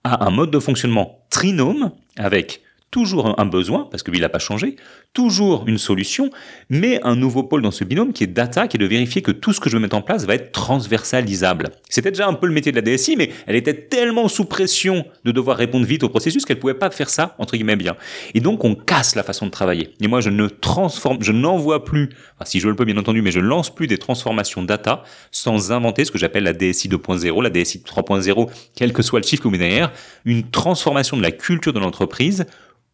à un mode de fonctionnement trinôme avec toujours un besoin, parce que lui, il n'a pas changé, toujours une solution, mais un nouveau pôle dans ce binôme qui est data, qui est de vérifier que tout ce que je vais mettre en place va être transversalisable. C'était déjà un peu le métier de la DSI, mais elle était tellement sous pression de devoir répondre vite au processus qu'elle pouvait pas faire ça, entre guillemets, bien. Et donc, on casse la façon de travailler. Et moi, je ne transforme, je n'envoie plus, si je le peux, bien entendu, mais je lance plus des transformations data sans inventer ce que j'appelle la DSI 2.0, la DSI 3.0, quel que soit le chiffre que vous mettez derrière, une transformation de la culture de l'entreprise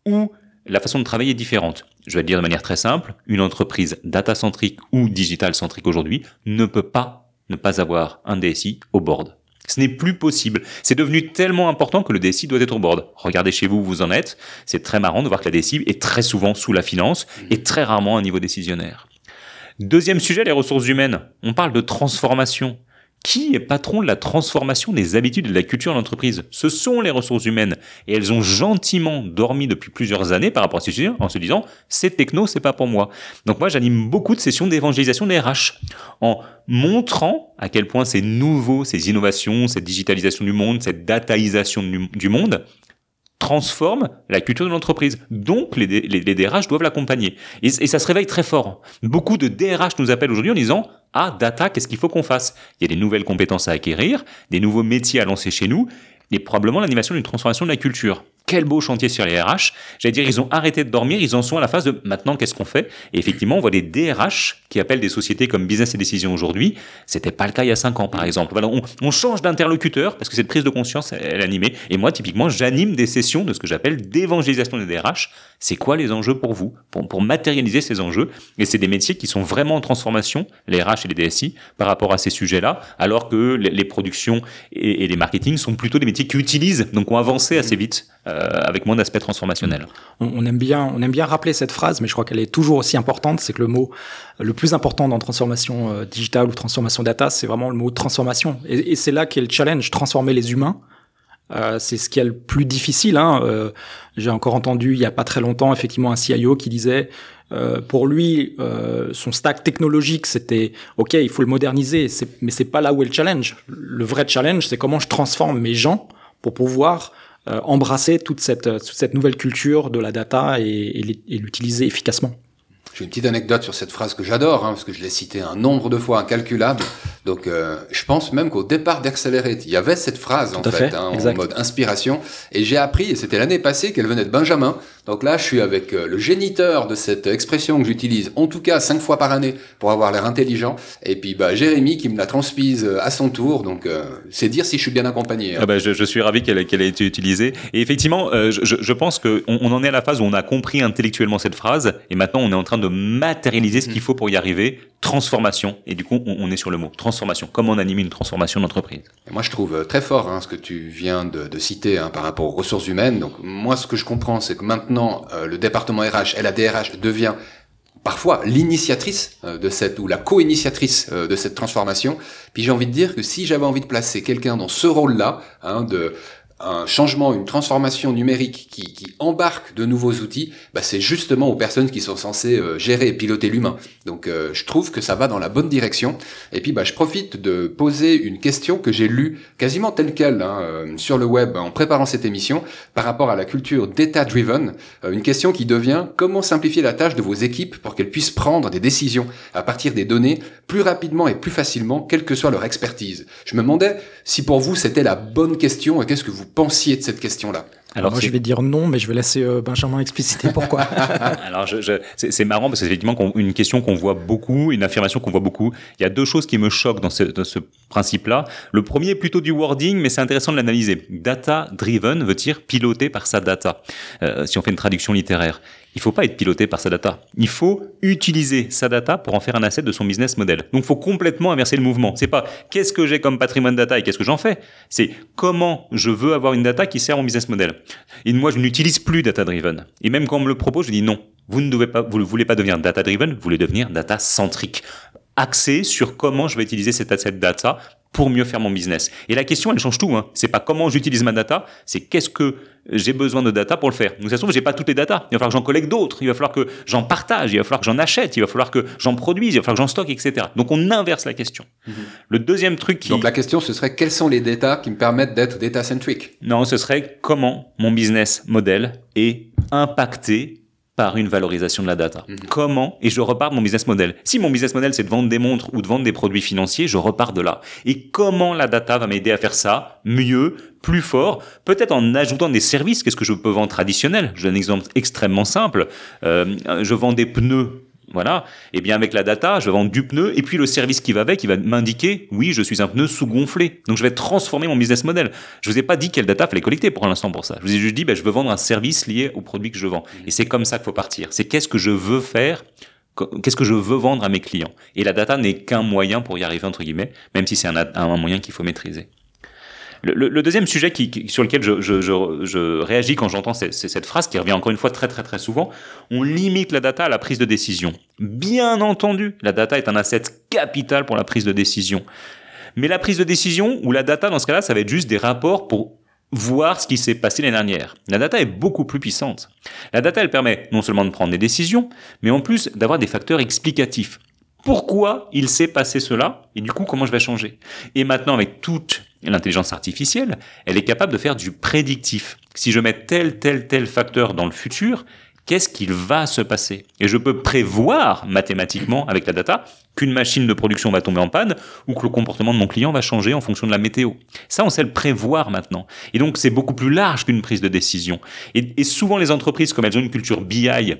ou la façon de travailler est différente. Je vais le dire de manière très simple, une entreprise data-centrique ou digital-centrique aujourd'hui ne peut pas ne pas avoir un DSI au board. Ce n'est plus possible. C'est devenu tellement important que le DSI doit être au board. Regardez chez vous où vous en êtes. C'est très marrant de voir que la DSI est très souvent sous la finance et très rarement à un niveau décisionnaire. Deuxième sujet, les ressources humaines. On parle de transformation. Qui est patron de la transformation des habitudes et de la culture de l'entreprise Ce sont les ressources humaines. Et elles ont gentiment dormi depuis plusieurs années par rapport à ces sujets en se disant c'est techno, c'est pas pour moi. Donc moi j'anime beaucoup de sessions d'évangélisation des RH en montrant à quel point c'est nouveau, ces innovations, cette digitalisation du monde, cette dataisation du monde transforme la culture de l'entreprise. Donc, les, DRH doivent l'accompagner. Et, et, ça se réveille très fort. Beaucoup de DRH nous appellent aujourd'hui en disant ah, data, qu'est-ce qu'il faut qu'on fasse? Il y a des nouvelles compétences à acquérir, des nouveaux métiers à lancer chez nous, et probablement l'animation d'une transformation de la culture quel beau chantier sur les RH. J'allais dire, ils ont arrêté de dormir, ils en sont à la phase de maintenant, qu'est-ce qu'on fait? Et effectivement, on voit des DRH qui appellent des sociétés comme Business et Décision aujourd'hui. C'était pas le cas il y a cinq ans, par exemple. On, change d'interlocuteur parce que cette prise de conscience, elle animée. Et moi, typiquement, j'anime des sessions de ce que j'appelle d'évangélisation des DRH. C'est quoi les enjeux pour vous? Pour, matérialiser ces enjeux Et c'est des métiers qui sont vraiment en transformation, les RH et les DSI, par rapport à ces sujets-là, alors que les, productions et, et, les marketing sont plutôt des métiers qui utilisent, donc ont avancé assez vite. Euh, avec moins d'aspect transformationnel. On, aime bien, on aime bien rappeler cette phrase, mais je crois qu'elle est toujours aussi importante. C'est que le mot le plus important dans transformation digitale ou transformation data, c'est vraiment le mot transformation. Et, c'est là qu'est le challenge, transformer les humains euh, c'est ce qui est le plus difficile. Hein. Euh, j'ai encore entendu il y a pas très longtemps effectivement un CIO qui disait euh, pour lui son stack technologique c'était ok il faut le moderniser, mais c'est pas là où est le challenge. Le vrai challenge c'est comment je transforme mes gens pour pouvoir embrasser toute cette, toute cette nouvelle culture de la data et l'utiliser efficacement. J'ai une petite anecdote sur cette phrase que j'adore, hein, parce que je l'ai citée un nombre de fois incalculable. Donc, euh, je pense même qu'au départ d'Accelerate, il y avait cette phrase en fait, hein, en mode inspiration. Et j'ai appris, et c'était l'année passée, qu'elle venait de Benjamin. Donc là, je suis avec euh, le géniteur de cette expression que j'utilise, en tout cas cinq fois par année, pour avoir l'air intelligent. Et puis, bah, Jérémy qui me la transmise euh, à son tour. Donc, c'est dire si je suis bien accompagné. Hein. Ah bah, je, je, suis ravi qu'elle ait été utilisée. Et effectivement, je, je, pense qu'on on en est à la phase où on a compris intellectuellement cette phrase, et maintenant on est en train de matérialiser ce qu'il mm. faut pour y arriver. Transformation. Et du coup, on, est sur le mot transformation. Comment on anime une transformation d'entreprise Moi, je trouve euh, très fort hein, ce que tu viens de, citer hein, par rapport aux ressources humaines. Donc, moi, ce que je comprends, c'est que maintenant, euh, le département RH et la DRH devient parfois l'initiatrice euh, de cette ou la co-initiatrice de cette transformation. Puis j'ai envie de dire que si j'avais envie de placer quelqu'un dans ce rôle-là, hein, de un changement, une transformation numérique qui, qui embarque de nouveaux outils, bah c'est justement aux personnes qui sont censées euh, gérer et piloter l'humain. Donc euh, je trouve que ça va dans la bonne direction. Et puis bah, je profite de poser une question que j'ai lue quasiment telle quelle hein, euh, sur le web en préparant cette émission par rapport à la culture data-driven. une question qui devient comment simplifier la tâche de vos équipes pour qu'elles puissent prendre des décisions à partir des données plus rapidement et plus facilement, quelle que soit leur expertise? Je me demandais si pour vous c'était la bonne question et qu'est-ce que vous pensiez de cette question-là alors, moi, je vais dire non, mais je vais laisser euh, Benjamin expliciter pourquoi. Alors, je, je, c'est marrant parce que c'est effectivement une question qu'on voit beaucoup, une affirmation qu'on voit beaucoup. Il y a deux choses qui me choquent dans ce, dans ce principe-là. Le premier est plutôt du wording, mais c'est intéressant de l'analyser. Data driven veut dire piloté par sa data. Euh, si on fait une traduction littéraire, il faut pas être piloté par sa data. Il faut utiliser sa data pour en faire un asset de son business model. Donc, il faut complètement inverser le mouvement. C'est pas qu'est-ce que j'ai comme patrimoine data et qu'est-ce que j'en fais? C'est comment je veux avoir une data qui sert mon business model. Et moi, je n'utilise plus data driven. Et même quand on me le propose, je dis non. Vous ne devez pas, vous ne voulez pas devenir data driven, vous voulez devenir data centrique axé sur comment je vais utiliser cette asset data pour mieux faire mon business. Et la question, elle change tout. Hein. C'est pas comment j'utilise ma data, c'est qu'est-ce que j'ai besoin de data pour le faire. Donc ça se trouve, j'ai pas toutes les data. Il va falloir que j'en collecte d'autres. Il va falloir que j'en partage. Il va falloir que j'en achète. Il va falloir que j'en produise. Il va falloir que j'en stocke, etc. Donc on inverse la question. Mhm. Le deuxième truc qui... Donc la question, ce serait quels sont les data qui me permettent d'être data-centric? Non, ce serait comment mon business model est impacté par une valorisation de la data. Mhm. Comment Et je repars de mon business model. Si mon business model c'est de vendre des montres ou de vendre des produits financiers, je repars de là. Et comment la data va m'aider à faire ça mieux, plus fort, peut-être en ajoutant des services. Qu'est-ce que je peux vendre traditionnel? Je donne un exemple extrêmement simple. Euh, je vends des pneus voilà. Et bien avec la data, je vais vendre du pneu et puis le service qui va avec, il va m'indiquer oui, je suis un pneu sous-gonflé. Donc je vais transformer mon business model. Je vous ai pas dit quelle data fallait collecter pour l'instant pour ça. Je vous ai juste dit ben, je veux vendre un service lié au produit que je vends. Et c'est comme ça qu'il faut partir. C'est qu'est-ce que je veux faire Qu'est-ce que je veux vendre à mes clients Et la data n'est qu'un moyen pour y arriver entre guillemets, même si c'est un, un moyen qu'il faut maîtriser. Le, deuxième sujet sur lequel je, réagis quand j'entends cette, phrase qui revient encore une fois très très très souvent, on limite la data à la prise de décision. Bien entendu, la data est un asset capital pour la prise de décision. Mais la prise de décision ou la data dans ce cas-là, ça va être juste des rapports pour voir ce qui s'est passé l'année dernière. La data est beaucoup plus puissante. La data, elle permet non seulement de prendre des décisions, mais en plus d'avoir des facteurs explicatifs pourquoi il s'est passé cela et du coup comment je vais changer? Et maintenant avec toute l'intelligence artificielle, elle est capable de faire du prédictif. Si je mets tel tel tel facteur dans le futur, qu'est-ce qu'il va se passer? Et je peux prévoir mathématiquement avec la data qu'une machine de production va tomber en panne ou que le comportement de mon client va changer en fonction de la météo. Ça, on sait le prévoir maintenant. Et donc, c'est beaucoup plus large qu'une prise de décision. Et, et souvent, les entreprises, comme elles ont une culture BI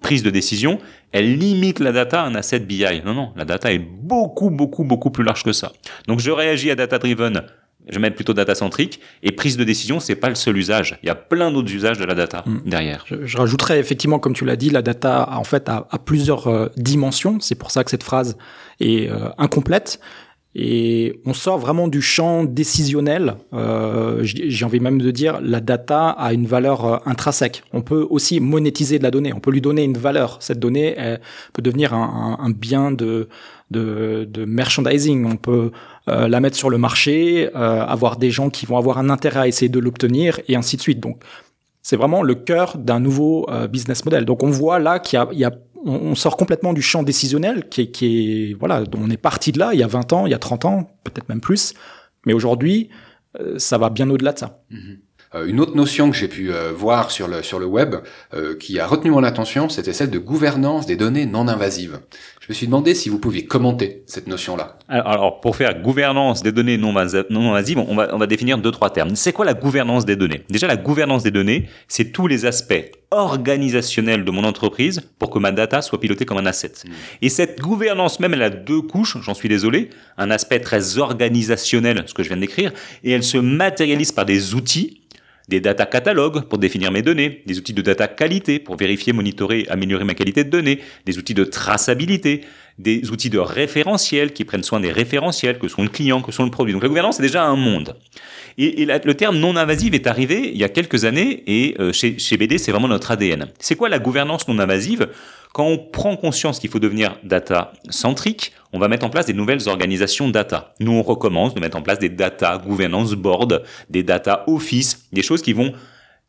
prise de décision, elle limite la data à un asset BI. Non, non, la data est beaucoup, beaucoup, beaucoup plus large que ça. Donc je réagis à data driven, je mettre plutôt data centrique, et prise de décision, c'est pas le seul usage. Il y a plein d'autres usages de la data mm. derrière. Je, rajouterais effectivement, comme tu l'as dit, la data en fait a, plusieurs euh, dimensions. C'est pour ça que cette phrase est euh, incomplète. Et on sort vraiment du champ décisionnel. Euh, J'ai envie même de dire, la data a une valeur euh, intrinsèque. On peut aussi monétiser de la donnée. On peut lui donner une valeur. Cette donnée peut devenir un, bien de, de, merchandising. On peut euh, la mettre sur le marché, avoir des gens qui vont avoir un intérêt à essayer de l'obtenir, et ainsi de suite. Donc, c'est vraiment le cœur d'un nouveau business model. Donc, on voit là qu'il y a on sort complètement du champ décisionnel qui est, qui est voilà, on est parti de là il y a 20 ans, il y a 30 ans, peut-être même plus. Mais aujourd'hui, euh, ça va bien au-delà de ça. Mmh. une autre notion que j'ai pu euh, voir sur le, sur le web, euh, qui a retenu mon attention, c'était celle de gouvernance des données non invasives. Je me suis demandé si vous pouviez commenter cette notion-là. Alors, pour faire gouvernance des données non, invasives, on va, on va définir deux, trois termes. C'est quoi la gouvernance des données? Déjà, la gouvernance des données, c'est tous les aspects organisationnels de mon entreprise pour que ma data soit pilotée comme un asset. Mmh. Et cette gouvernance même, elle a deux couches, j'en suis désolé. Un aspect très organisationnel, ce que je viens de décrire, et elle se matérialise par des outils des data catalogues pour définir mes données, des outils de data qualité pour vérifier, monitorer, améliorer ma qualité de données, des outils de traçabilité, des outils de référentiel qui prennent soin des référentiels, que sont le client, que sont le produit. Donc la gouvernance, c'est déjà un monde. Et, le terme non invasive est arrivé il y a quelques années et euh, chez, chez BD, c'est vraiment notre ADN. C'est quoi la gouvernance non invasive Quand on prend conscience qu'il faut devenir data centrique, on va mettre en place des nouvelles organisations data. Nous, on recommence de mettre en place des data governance board, des data office, des choses qui vont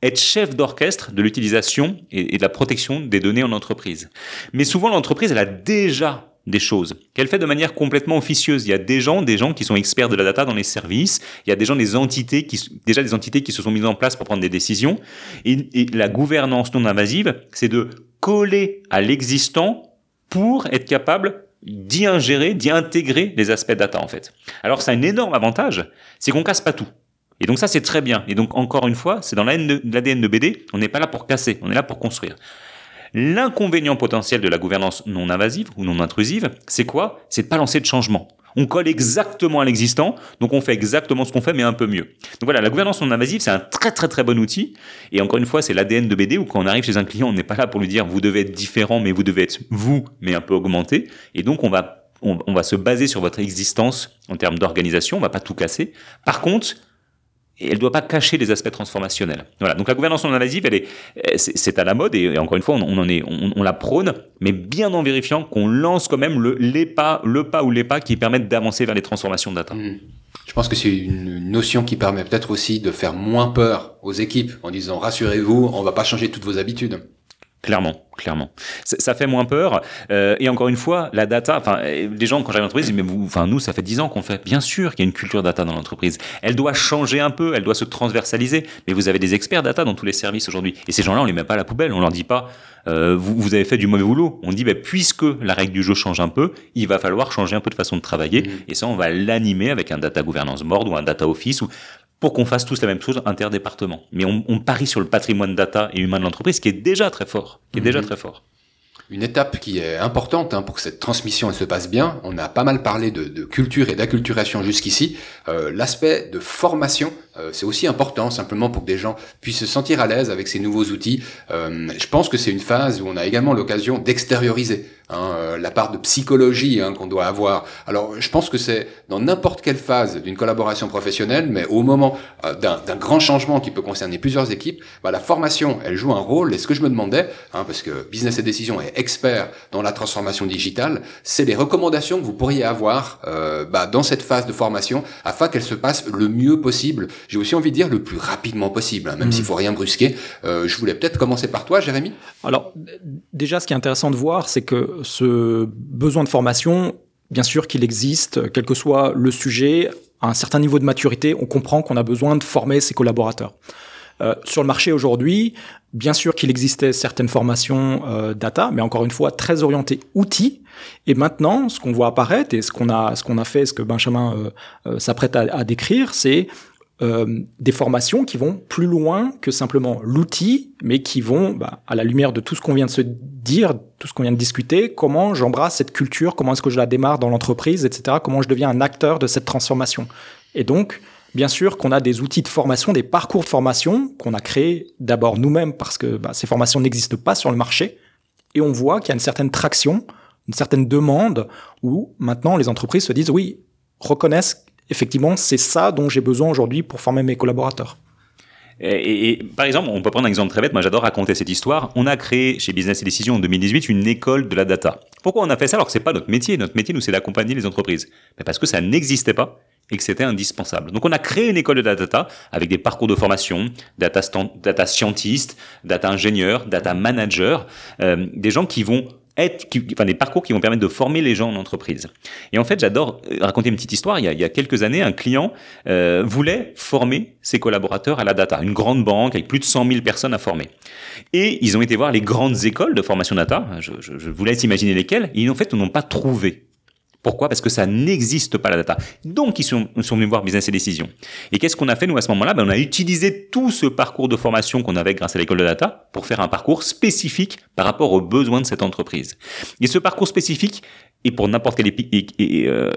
être chef d'orchestre de l'utilisation et de la protection des données en entreprise. Mais souvent, l'entreprise, elle a déjà des choses qu'elle fait de manière complètement officieuse. Il y a des gens, des gens qui sont experts de la data dans les services. Il y a des gens, des entités qui, déjà des entités qui se sont mises en place pour prendre des décisions. Et, la gouvernance non invasive, c'est de coller à l'existant pour être capable d'y ingérer, d'y intégrer les aspects data en fait. Alors ça a un énorme avantage, c'est qu'on casse pas tout. Et donc ça c'est très bien. Et donc encore une fois, c'est dans l'ADN de BD, on n'est pas là pour casser, on est là pour construire. L'inconvénient potentiel de la gouvernance non invasive ou non intrusive, c'est quoi? C'est de pas lancer de changement. On colle exactement à l'existant, donc on fait exactement ce qu'on fait, mais un peu mieux. Donc voilà, la gouvernance non invasive, c'est un très très très bon outil. Et encore une fois, c'est l'ADN de BD où quand on arrive chez un client, on n'est pas là pour lui dire vous devez être différent, mais vous devez être vous, mais un peu augmenté. Et donc on va on, on va se baser sur votre existence en termes d'organisation, on va pas tout casser. Par contre, et elle ne doit pas cacher les aspects transformationnels. Voilà. Donc la gouvernance non invasive, elle est, c'est à la mode et, encore une fois, on, en est, on, la prône, mais bien en vérifiant qu'on lance quand même le, les pas, le pas ou les pas qui permettent d'avancer vers les transformations de data. Mmh. Je pense que c'est une notion qui permet peut-être aussi de faire moins peur aux équipes en disant rassurez-vous, on va pas changer toutes vos habitudes. Clairement, clairement. Ça fait moins peur. Euh, et encore une fois, la data, enfin, les gens, quand j'arrive en entreprise, disent, mais vous, enfin, nous, ça fait dix ans qu'on fait. Bien sûr qu'il y a une culture data dans l'entreprise. Elle doit changer un peu, elle doit se transversaliser. Mais vous avez des experts data dans tous les services aujourd'hui. Et ces gens-là, on les met pas à la poubelle. On leur dit pas, euh, vous, vous, avez fait du mauvais boulot. On dit, bah, puisque la règle du jeu change un peu, il va falloir changer un peu de façon de travailler. Mmh. Et ça, on va l'animer avec un data governance board ou un data office ou pour qu'on fasse tous la même chose interdépartement. Mais on, on, parie sur le patrimoine data et humain de l'entreprise qui est déjà très fort, qui est mmh. déjà très fort. Une étape qui est importante hein, pour que cette transmission elle se passe bien. On a pas mal parlé de, de culture et d'acculturation jusqu'ici. Euh, L'aspect de formation, euh, c'est aussi important, simplement pour que des gens puissent se sentir à l'aise avec ces nouveaux outils. Euh, je pense que c'est une phase où on a également l'occasion d'extérioriser hein, euh, la part de psychologie hein, qu'on doit avoir. Alors, je pense que c'est dans n'importe quelle phase d'une collaboration professionnelle, mais au moment euh, d'un grand changement qui peut concerner plusieurs équipes, bah, la formation, elle joue un rôle. Et ce que je me demandais, hein, parce que Business et Décision est expert dans la transformation digitale, c'est les recommandations que vous pourriez avoir euh, bah, dans cette phase de formation afin qu'elle se passe le mieux possible. J'ai aussi envie de dire le plus rapidement possible, hein, même mmh. s'il faut rien brusquer. Euh, je voulais peut-être commencer par toi, Jérémy. Alors, déjà, ce qui est intéressant de voir, c'est que ce besoin de formation, bien sûr qu'il existe, quel que soit le sujet, à un certain niveau de maturité, on comprend qu'on a besoin de former ses collaborateurs. Euh, sur le marché aujourd'hui, bien sûr qu'il existait certaines formations euh, data, mais encore une fois très orientées outils. Et maintenant, ce qu'on voit apparaître et ce qu'on a, ce qu'on a fait, ce que Benjamin euh, s'apprête à, à, décrire, c'est euh, des formations qui vont plus loin que simplement l'outil, mais qui vont, bah, à la lumière de tout ce qu'on vient de se dire, tout ce qu'on vient de discuter, comment j'embrasse cette culture, comment est-ce que je la démarre dans l'entreprise, etc., comment je deviens un acteur de cette transformation. Et donc, bien sûr qu'on a des outils de formation, des parcours de formation qu'on a créés d'abord nous-mêmes parce que bah, ces formations n'existent pas sur le marché, et on voit qu'il y a une certaine traction, une certaine demande où maintenant les entreprises se disent oui, reconnaissent effectivement c'est ça dont j'ai besoin aujourd'hui pour former mes collaborateurs. Et, par exemple, on peut prendre un exemple très bête. Moi, j'adore raconter cette histoire. On a créé chez Business et Décision en 2018 une école de la data. Pourquoi on a fait ça alors que c'est pas notre métier? Notre métier, nous, c'est d'accompagner les entreprises. Mais parce que ça n'existait pas et que c'était indispensable. Donc, on a créé une école de la data avec des parcours de formation, data, data data ingénieur, data manager, euh, des gens qui vont être, enfin des parcours qui vont permettre de former les gens en entreprise. Et en fait, j'adore euh, raconter une petite histoire. Il y a, quelques années, un client euh, voulait former ses collaborateurs à la data, une grande banque avec plus de 100 000 personnes à former. Et ils ont été voir les grandes écoles de formation data. Je, je, je vous laisse imaginer lesquelles. Et en fait, ils n'ont pas trouvé pourquoi? Parce que ça n'existe pas la data. Donc ils sont, venus voir Business et Décision. Et qu'est-ce qu'on a fait nous à ce moment-là? Ben, On a utilisé tout ce parcours de formation qu'on avait grâce à l'école de data pour faire un parcours spécifique par rapport aux besoins de cette entreprise. Et ce parcours spécifique, et pour n'importe quelle euh,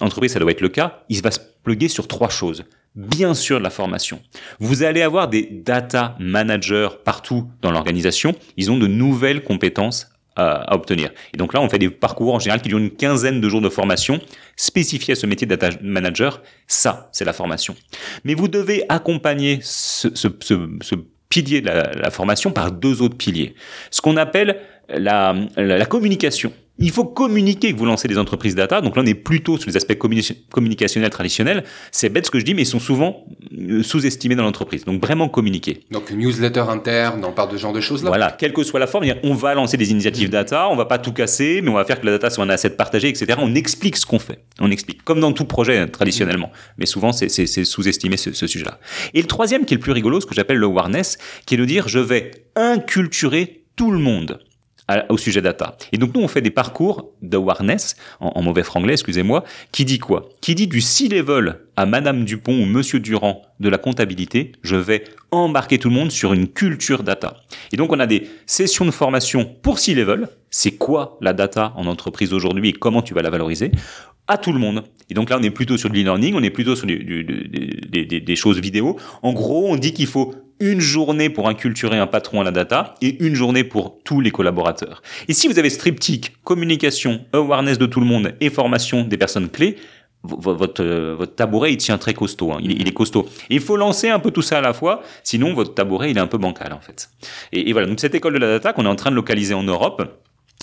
entreprise ça doit être le cas, il va se pluguer sur trois choses. Bien sûr, la formation. Vous allez avoir des data managers partout dans l'organisation. Ils ont de nouvelles compétences à, obtenir. Et donc là, on fait des parcours en général qui durent une quinzaine de jours de formation spécifiés à ce métier de manager. Ça, c'est la formation. Mais vous devez accompagner ce, ce, ce, ce pilier de la, formation par deux autres piliers. Ce qu'on appelle la, la communication. Il faut communiquer que vous lancez des entreprises data. Donc là, on est plutôt sur les aspects communicationnels traditionnels. C'est bête ce que je dis, mais ils sont souvent euh, sous-estimés dans l'entreprise. Donc vraiment communiquer. Donc newsletter interne, on parle de ce genre de choses-là. Voilà, quelle que soit la forme, on va lancer des initiatives data, on va pas tout casser, mais on va faire que la data soit un asset partagé, etc. On explique ce qu'on fait. On explique, comme dans tout projet hein, traditionnellement. Mais souvent, c'est sous-estimé ce, ce sujet-là. Et le troisième, qui est le plus rigolo, ce que j'appelle le awareness, qui est de dire je vais inculturer tout le monde au sujet data. Et donc nous, on fait des parcours d'awareness, en, en mauvais franglais, excusez-moi, qui dit quoi? Qui dit du C-level à Madame Dupont ou Monsieur Durand de la comptabilité, je vais embarquer tout le monde sur une culture data. Et donc on a des sessions de formation pour C-level, c'est quoi la data en entreprise aujourd'hui et comment tu vas la valoriser à tout le monde? Et donc là, on est plutôt sur de l'e-learning, on est plutôt sur du, du, des, choses vidéo. En gros, on dit qu'il faut une journée pour inculturer un patron à la data et une journée pour tous les collaborateurs. Et si vous avez ce triptyque, communication, awareness de tout le monde et formation des personnes clés, votre, tabouret, il tient très costaud. Hein. Il, est costaud. il faut lancer un peu tout ça à la fois, sinon votre tabouret, il est un peu bancal en fait. Et, et voilà, donc cette école de la data qu'on est en train de localiser en Europe,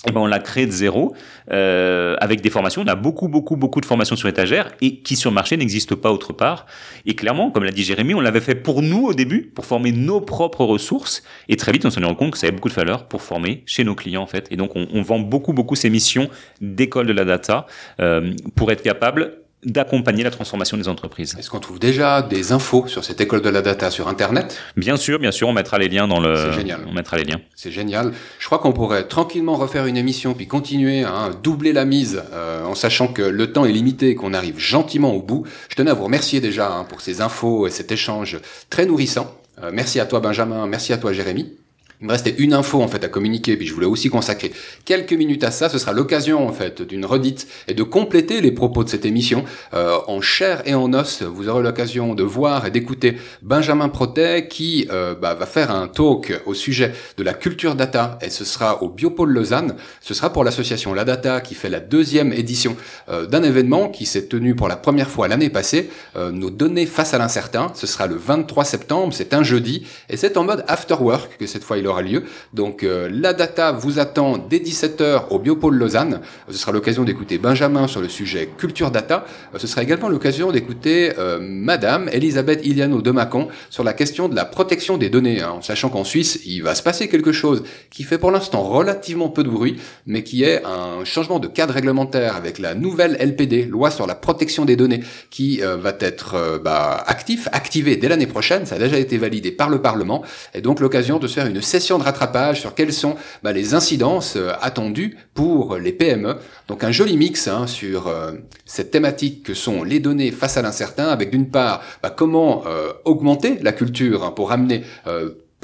eh ben on l'a créé de zéro euh, avec des formations. On a beaucoup, beaucoup, beaucoup de formations sur étagère et qui sur le marché n'existent pas autre part. Et clairement, comme l'a dit Jérémy, on l'avait fait pour nous au début, pour former nos propres ressources. Et très vite, on s'en est rendu compte que ça avait beaucoup de valeur pour former chez nos clients en fait. Et donc, on, on vend beaucoup, beaucoup ces missions d'école de la data euh, pour être capable d'accompagner la transformation des entreprises. Est-ce qu'on trouve déjà des infos sur cette école de la data sur Internet? Bien sûr, bien sûr, on mettra les liens dans le. C'est génial. On mettra les liens. C'est génial. Je crois qu'on pourrait tranquillement refaire une émission puis continuer à hein, doubler la mise euh, en sachant que le temps est limité et qu'on arrive gentiment au bout. Je tenais à vous remercier déjà hein, pour ces infos et cet échange très nourrissant. Euh, merci à toi Benjamin, merci à toi Jérémy. Il me restait une info en fait à communiquer, puis je voulais aussi consacrer quelques minutes à ça. Ce sera l'occasion en fait d'une redite et de compléter les propos de cette émission euh, en chair et en os. Vous aurez l'occasion de voir et d'écouter Benjamin Protet qui euh, bah, va faire un talk au sujet de la culture data et ce sera au Biopôle Lausanne. Ce sera pour l'association La Data qui fait la deuxième édition euh, d'un événement qui s'est tenu pour la première fois l'année passée. Euh, nos données face à l'incertain. Ce sera le 23 septembre. C'est un jeudi et c'est en mode after work que cette fois il aura lieu. Donc euh, la data vous attend dès 17h au Biopôle Lausanne. Ce sera l'occasion d'écouter Benjamin sur le sujet culture data. Euh, ce sera également l'occasion d'écouter euh, Madame Elisabeth Iliano de Macon sur la question de la protection des données, hein, en sachant qu'en Suisse, il va se passer quelque chose qui fait pour l'instant relativement peu de bruit, mais qui est un changement de cadre réglementaire avec la nouvelle LPD, loi sur la protection des données, qui va être bah, actif, activé dès l'année prochaine. Ça a déjà été validé par le Parlement, et donc l'occasion de se faire une session de rattrapage sur quelles sont bah, les incidences euh, attendues pour les PME. Donc un joli mix hein, sur euh, cette thématique que sont les données face à l'incertain, avec d'une part bah, comment euh, augmenter la culture hein, pour amener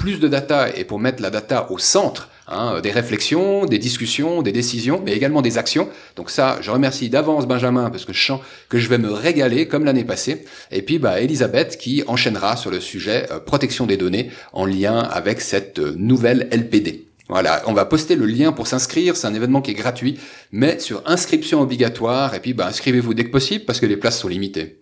plus de data et pour mettre la data au centre Hein, des réflexions, des discussions, des décisions, mais également des actions. Donc ça, je remercie d'avance Benjamin parce que je sens que je vais me régaler comme l'année passée. Et puis bah, Elisabeth qui enchaînera sur le sujet euh, protection des données en lien avec cette euh, nouvelle LPD. Voilà, on va poster le lien pour s'inscrire, c'est un événement qui est gratuit, mais sur inscription obligatoire, et puis bah, inscrivez-vous dès que possible parce que les places sont limitées.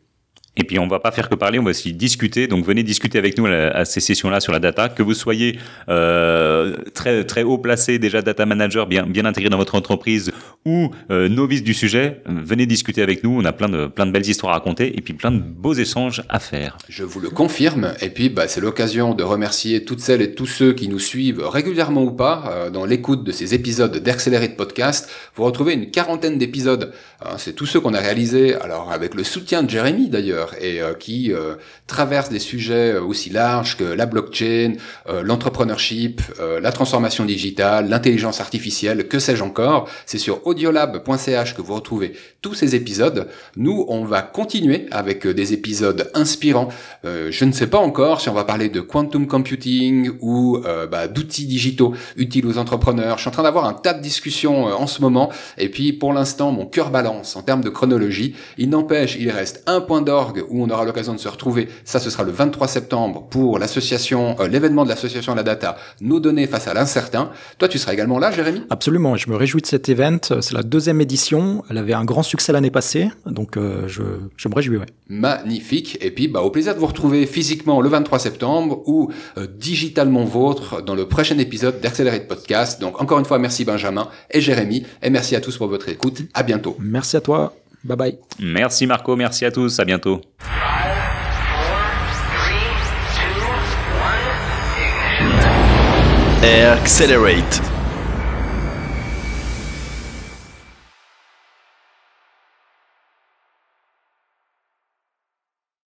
Et puis on va pas faire que parler, on va aussi discuter. Donc venez discuter avec nous à, ces sessions-là sur la data, que vous soyez euh, très très haut placé déjà data manager, bien bien intégré dans votre entreprise ou euh, novice du sujet. Venez discuter avec nous. On a plein de plein de belles histoires à raconter et puis plein de beaux échanges à faire. Je vous le confirme. Et puis bah, c'est l'occasion de remercier toutes celles et tous ceux qui nous suivent régulièrement ou pas euh, dans l'écoute de ces épisodes d'Accelerate Podcast. Vous retrouvez une quarantaine d'épisodes. Hein, c'est tous ceux qu'on a réalisés. Alors avec le soutien de Jérémy d'ailleurs et euh, qui euh, traverse des sujets euh, aussi larges que la blockchain, l'entrepreneurship, la transformation digitale, l'intelligence artificielle, que sais-je encore. C'est sur audiolab.ch que vous retrouvez tous ces épisodes. Nous, on va continuer avec des épisodes inspirants. je ne sais pas encore si on va parler de quantum computing ou bah, d'outils digitaux utiles aux entrepreneurs. Je suis en train d'avoir un tas de discussions en ce moment. Et puis, pour l'instant, mon cœur balance en termes de chronologie. Il n'empêche, il reste un point où on aura l'occasion de se retrouver. Ça, ce sera le 23 septembre pour l'association, euh, l'événement de l'association La Data, nos données face à l'incertain. Toi, tu seras également là, Jérémy? Absolument. Je me réjouis de cet event. C'est la deuxième édition. Elle avait un grand succès l'année passée, donc euh, je, je me réjouis. Ouais. Magnifique. Et puis, bah, au plaisir de vous retrouver physiquement le 23 septembre ou euh, digitalement vôtre dans le prochain épisode d'Accelerate Podcast. Donc, encore une fois, merci Benjamin et Jérémy, et merci à tous pour votre écoute. À bientôt. Merci à toi. Bye bye. Merci Marco, merci à tous, à bientôt. Accelerate